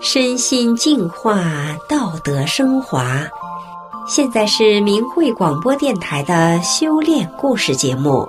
身心净化，道德升华。现在是明慧广播电台的修炼故事节目。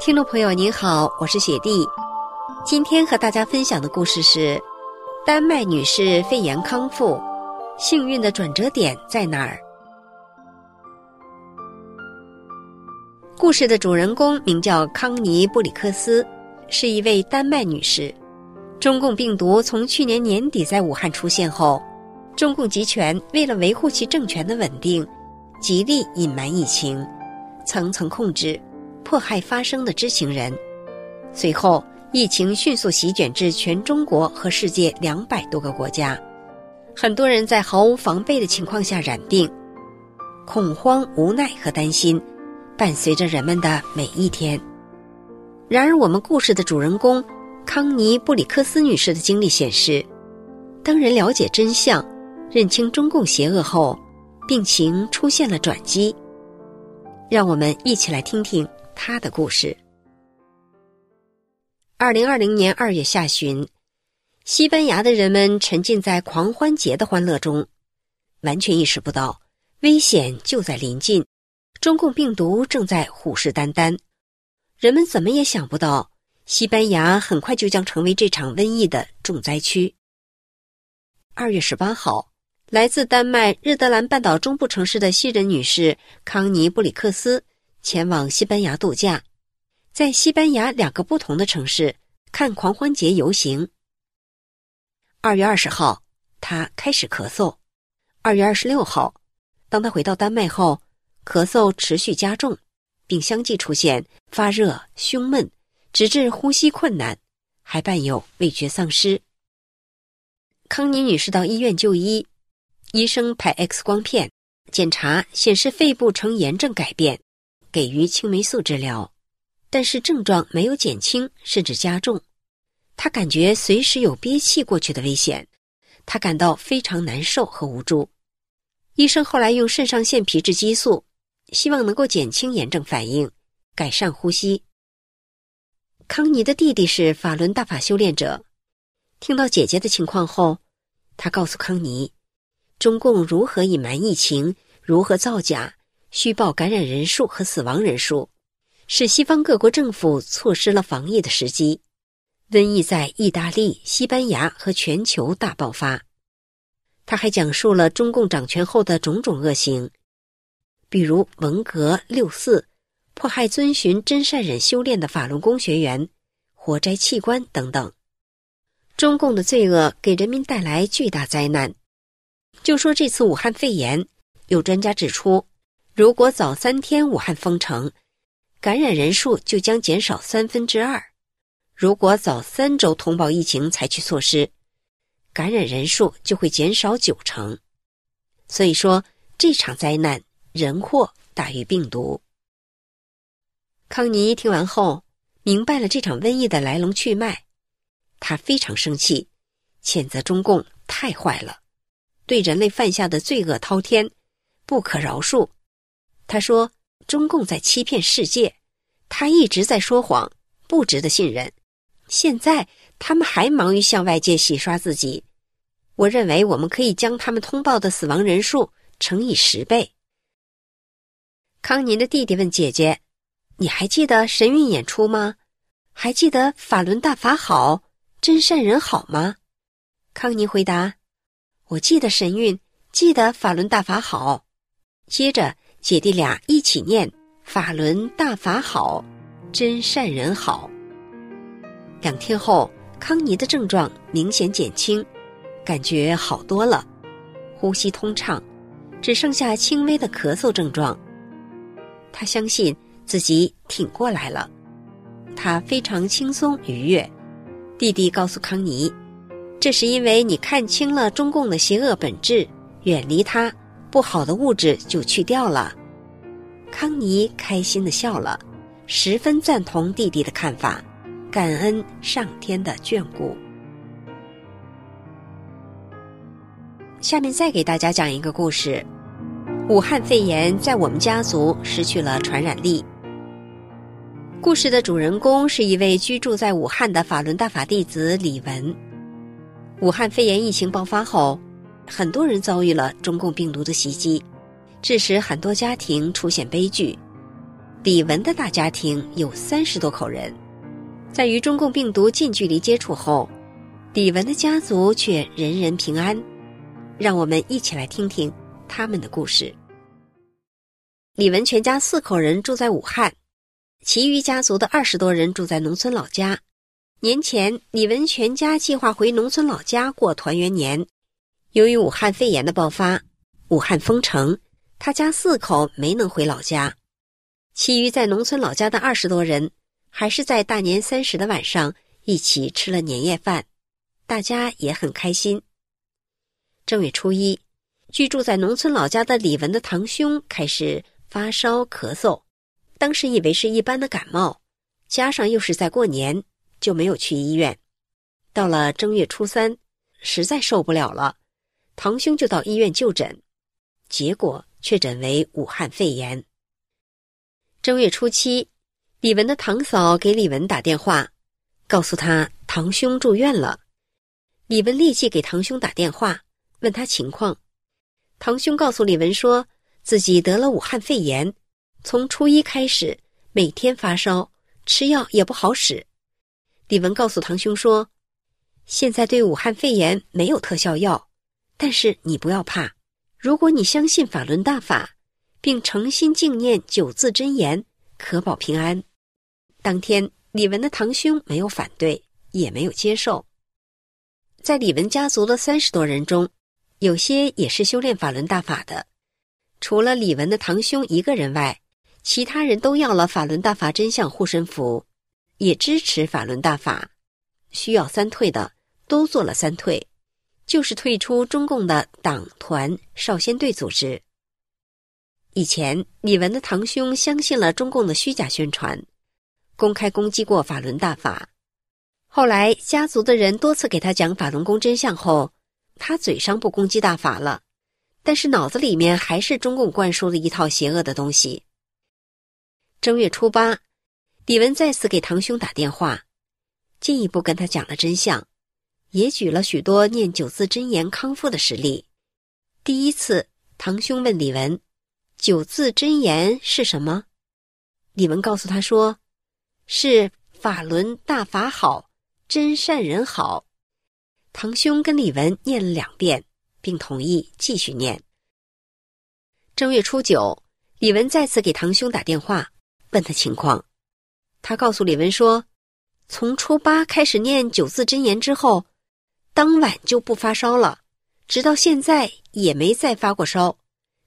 听众朋友您好，我是雪蒂。今天和大家分享的故事是：丹麦女士肺炎康复，幸运的转折点在哪儿？故事的主人公名叫康妮·布里克斯，是一位丹麦女士。中共病毒从去年年底在武汉出现后，中共集权为了维护其政权的稳定，极力隐瞒疫情，层层控制，迫害发生的知情人。随后，疫情迅速席卷至全中国和世界两百多个国家，很多人在毫无防备的情况下染病，恐慌、无奈和担心。伴随着人们的每一天。然而，我们故事的主人公康妮·布里克斯女士的经历显示，当人了解真相、认清中共邪恶后，病情出现了转机。让我们一起来听听她的故事。二零二零年二月下旬，西班牙的人们沉浸在狂欢节的欢乐中，完全意识不到危险就在临近。中共病毒正在虎视眈眈，人们怎么也想不到，西班牙很快就将成为这场瘟疫的重灾区。二月十八号，来自丹麦日德兰半岛中部城市的西人女士康妮·布里克斯前往西班牙度假，在西班牙两个不同的城市看狂欢节游行。二月二十号，她开始咳嗽；二月二十六号，当她回到丹麦后。咳嗽持续加重，并相继出现发热、胸闷，直至呼吸困难，还伴有味觉丧失。康妮女士到医院就医，医生拍 X 光片检查显示肺部呈炎症改变，给予青霉素治疗，但是症状没有减轻，甚至加重。她感觉随时有憋气过去的危险，她感到非常难受和无助。医生后来用肾上腺皮质激素。希望能够减轻炎症反应，改善呼吸。康妮的弟弟是法轮大法修炼者，听到姐姐的情况后，他告诉康妮，中共如何隐瞒疫情，如何造假、虚报感染人数和死亡人数，使西方各国政府错失了防疫的时机，瘟疫在意大利、西班牙和全球大爆发。他还讲述了中共掌权后的种种恶行。比如文革六四，迫害遵循真善忍修炼的法轮功学员，活摘器官等等，中共的罪恶给人民带来巨大灾难。就说这次武汉肺炎，有专家指出，如果早三天武汉封城，感染人数就将减少三分之二；如果早三周通报疫情，采取措施，感染人数就会减少九成。所以说，这场灾难。人祸大于病毒。康妮听完后，明白了这场瘟疫的来龙去脉，他非常生气，谴责中共太坏了，对人类犯下的罪恶滔天，不可饶恕。他说：“中共在欺骗世界，他一直在说谎，不值得信任。现在他们还忙于向外界洗刷自己。我认为我们可以将他们通报的死亡人数乘以十倍。”康妮的弟弟问姐姐：“你还记得神韵演出吗？还记得法轮大法好，真善人好吗？”康妮回答：“我记得神韵，记得法轮大法好。”接着，姐弟俩一起念：“法轮大法好，真善人好。”两天后，康妮的症状明显减轻，感觉好多了，呼吸通畅，只剩下轻微的咳嗽症状。他相信自己挺过来了，他非常轻松愉悦。弟弟告诉康妮：“这是因为你看清了中共的邪恶本质，远离它，不好的物质就去掉了。”康妮开心的笑了，十分赞同弟弟的看法，感恩上天的眷顾。下面再给大家讲一个故事。武汉肺炎在我们家族失去了传染力。故事的主人公是一位居住在武汉的法轮大法弟子李文。武汉肺炎疫情爆发后，很多人遭遇了中共病毒的袭击，致使很多家庭出现悲剧。李文的大家庭有三十多口人，在与中共病毒近距离接触后，李文的家族却人人平安。让我们一起来听听他们的故事。李文全家四口人住在武汉。其余家族的二十多人住在农村老家。年前，李文全家计划回农村老家过团圆年。由于武汉肺炎的爆发，武汉封城，他家四口没能回老家。其余在农村老家的二十多人，还是在大年三十的晚上一起吃了年夜饭，大家也很开心。正月初一，居住在农村老家的李文的堂兄开始发烧咳嗽。当时以为是一般的感冒，加上又是在过年，就没有去医院。到了正月初三，实在受不了了，堂兄就到医院就诊，结果确诊为武汉肺炎。正月初七，李文的堂嫂给李文打电话，告诉他堂兄住院了。李文立即给堂兄打电话，问他情况。堂兄告诉李文说，自己得了武汉肺炎。从初一开始，每天发烧，吃药也不好使。李文告诉堂兄说：“现在对武汉肺炎没有特效药，但是你不要怕，如果你相信法轮大法，并诚心敬念九字真言，可保平安。”当天，李文的堂兄没有反对，也没有接受。在李文家族的三十多人中，有些也是修炼法轮大法的，除了李文的堂兄一个人外。其他人都要了法轮大法真相护身符，也支持法轮大法。需要三退的都做了三退，就是退出中共的党团少先队组织。以前李文的堂兄相信了中共的虚假宣传，公开攻击过法轮大法。后来家族的人多次给他讲法轮功真相后，他嘴上不攻击大法了，但是脑子里面还是中共灌输的一套邪恶的东西。正月初八，李文再次给堂兄打电话，进一步跟他讲了真相，也举了许多念九字真言康复的实例。第一次，堂兄问李文：“九字真言是什么？”李文告诉他说：“是法轮大法好，真善人好。”堂兄跟李文念了两遍，并同意继续念。正月初九，李文再次给堂兄打电话。问他情况，他告诉李文说，从初八开始念九字真言之后，当晚就不发烧了，直到现在也没再发过烧，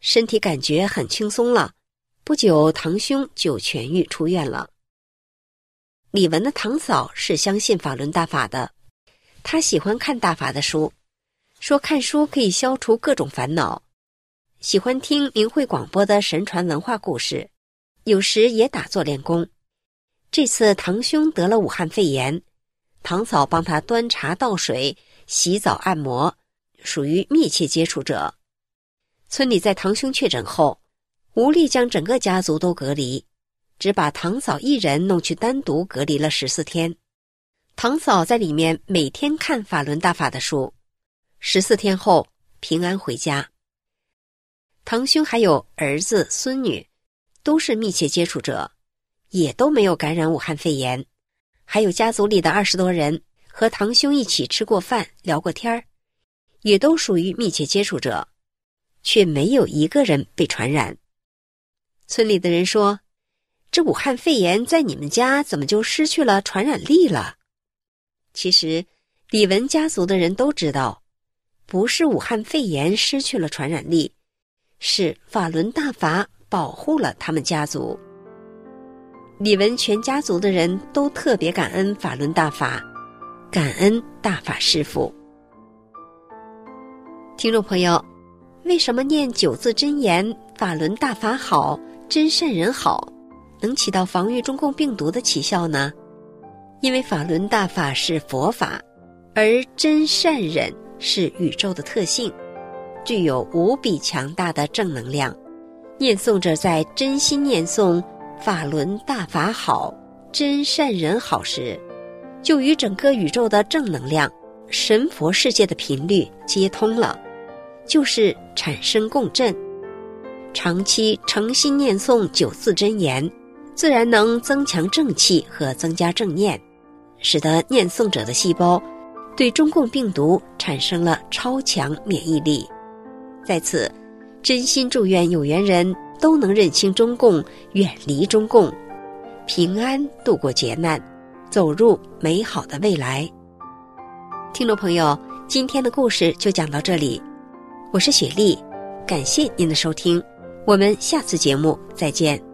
身体感觉很轻松了。不久，堂兄就痊愈出院了。李文的堂嫂是相信法轮大法的，他喜欢看大法的书，说看书可以消除各种烦恼，喜欢听明慧广播的神传文化故事。有时也打坐练功。这次堂兄得了武汉肺炎，堂嫂帮他端茶倒水、洗澡按摩，属于密切接触者。村里在堂兄确诊后，无力将整个家族都隔离，只把堂嫂一人弄去单独隔离了十四天。堂嫂在里面每天看法轮大法的书，十四天后平安回家。堂兄还有儿子孙女。都是密切接触者，也都没有感染武汉肺炎。还有家族里的二十多人和堂兄一起吃过饭、聊过天儿，也都属于密切接触者，却没有一个人被传染。村里的人说：“这武汉肺炎在你们家怎么就失去了传染力了？”其实，李文家族的人都知道，不是武汉肺炎失去了传染力，是法轮大法。保护了他们家族。李文全家族的人都特别感恩法轮大法，感恩大法师父。听众朋友，为什么念九字真言“法轮大法好，真善人好”，能起到防御中共病毒的奇效呢？因为法轮大法是佛法，而真善忍是宇宙的特性，具有无比强大的正能量。念诵者在真心念诵“法轮大法好，真善忍好时，就与整个宇宙的正能量、神佛世界的频率接通了，就是产生共振。长期诚心念诵九字真言，自然能增强正气和增加正念，使得念诵者的细胞对中共病毒产生了超强免疫力。在此，真心祝愿有缘人都能认清中共，远离中共，平安度过劫难，走入美好的未来。听众朋友，今天的故事就讲到这里，我是雪莉，感谢您的收听。我们下次节目再见。